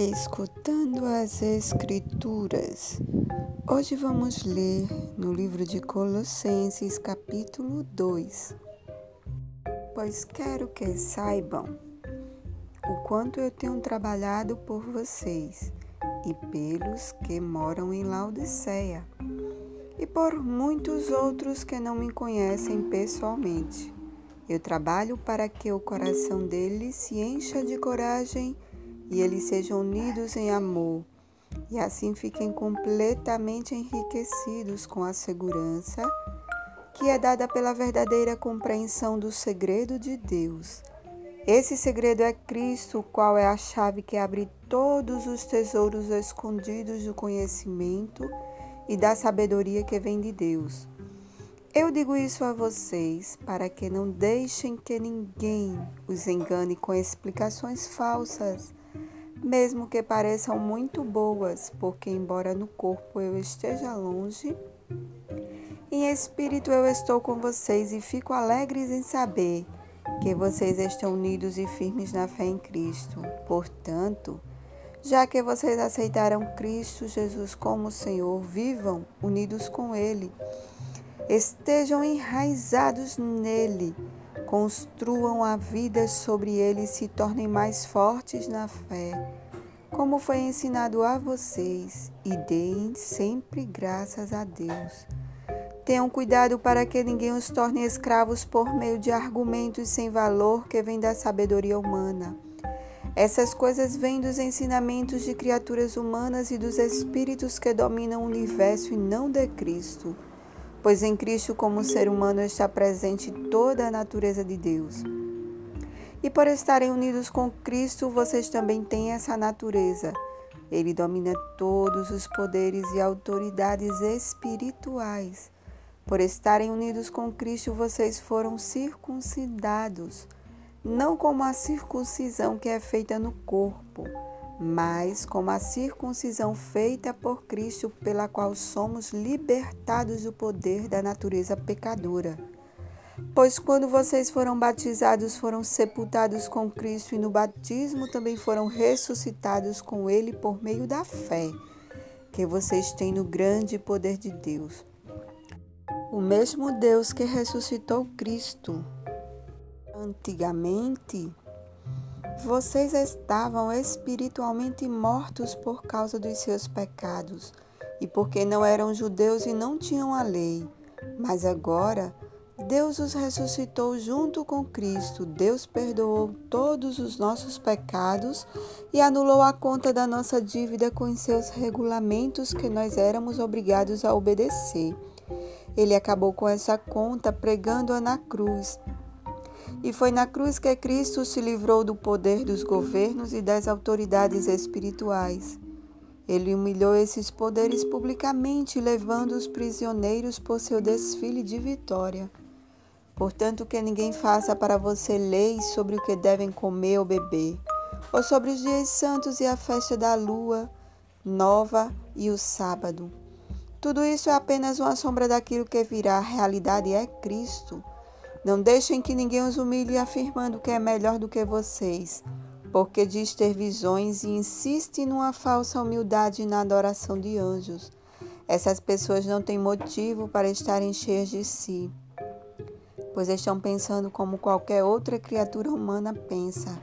Escutando as Escrituras. Hoje vamos ler no livro de Colossenses, capítulo 2. Pois quero que saibam o quanto eu tenho trabalhado por vocês e pelos que moram em Laodiceia, e por muitos outros que não me conhecem pessoalmente. Eu trabalho para que o coração deles se encha de coragem e eles sejam unidos em amor, e assim fiquem completamente enriquecidos com a segurança que é dada pela verdadeira compreensão do segredo de Deus. Esse segredo é Cristo, qual é a chave que abre todos os tesouros escondidos do conhecimento e da sabedoria que vem de Deus. Eu digo isso a vocês para que não deixem que ninguém os engane com explicações falsas mesmo que pareçam muito boas, porque, embora no corpo eu esteja longe, em espírito eu estou com vocês e fico alegres em saber que vocês estão unidos e firmes na fé em Cristo. Portanto, já que vocês aceitaram Cristo Jesus como Senhor, vivam unidos com Ele. Estejam enraizados nele, construam a vida sobre ele e se tornem mais fortes na fé como foi ensinado a vocês, e deem sempre graças a Deus. Tenham cuidado para que ninguém os torne escravos por meio de argumentos sem valor que vêm da sabedoria humana. Essas coisas vêm dos ensinamentos de criaturas humanas e dos espíritos que dominam o universo e não de Cristo, pois em Cristo, como ser humano, está presente toda a natureza de Deus. E por estarem unidos com Cristo, vocês também têm essa natureza. Ele domina todos os poderes e autoridades espirituais. Por estarem unidos com Cristo, vocês foram circuncidados, não como a circuncisão que é feita no corpo, mas como a circuncisão feita por Cristo, pela qual somos libertados do poder da natureza pecadora. Pois quando vocês foram batizados, foram sepultados com Cristo e no batismo também foram ressuscitados com Ele por meio da fé que vocês têm no grande poder de Deus. O mesmo Deus que ressuscitou Cristo. Antigamente, vocês estavam espiritualmente mortos por causa dos seus pecados e porque não eram judeus e não tinham a lei. Mas agora, Deus os ressuscitou junto com Cristo. Deus perdoou todos os nossos pecados e anulou a conta da nossa dívida com seus regulamentos que nós éramos obrigados a obedecer. Ele acabou com essa conta pregando-a na cruz. E foi na cruz que Cristo se livrou do poder dos governos e das autoridades espirituais. Ele humilhou esses poderes publicamente, levando os prisioneiros por seu desfile de vitória. Portanto, que ninguém faça para você leis sobre o que devem comer ou beber, ou sobre os dias santos e a festa da lua nova e o sábado. Tudo isso é apenas uma sombra daquilo que virá. A realidade é Cristo. Não deixem que ninguém os humilhe afirmando que é melhor do que vocês, porque diz ter visões e insiste numa falsa humildade na adoração de anjos. Essas pessoas não têm motivo para estarem cheias de si pois estão pensando como qualquer outra criatura humana pensa.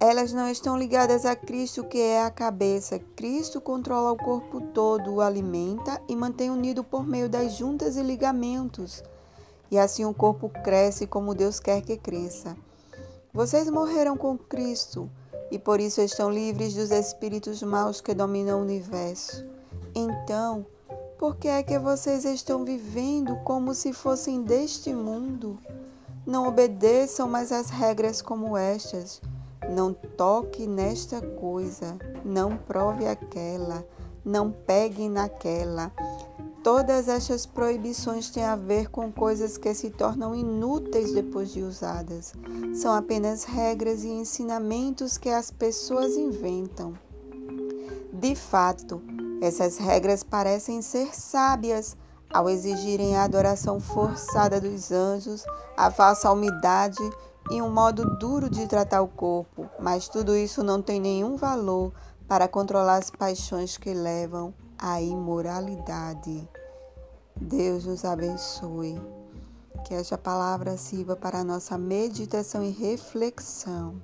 Elas não estão ligadas a Cristo, que é a cabeça. Cristo controla o corpo todo, o alimenta e mantém unido por meio das juntas e ligamentos. E assim o corpo cresce como Deus quer que cresça. Vocês morreram com Cristo e por isso estão livres dos espíritos maus que dominam o universo. Então, por que é que vocês estão vivendo como se fossem deste mundo? Não obedeçam mais às regras como estas. Não toque nesta coisa, não prove aquela, não pegue naquela. Todas estas proibições têm a ver com coisas que se tornam inúteis depois de usadas. São apenas regras e ensinamentos que as pessoas inventam. De fato, essas regras parecem ser sábias ao exigirem a adoração forçada dos anjos, a falsa umidade e um modo duro de tratar o corpo, mas tudo isso não tem nenhum valor para controlar as paixões que levam à imoralidade. Deus nos abençoe. Que esta palavra sirva para a nossa meditação e reflexão.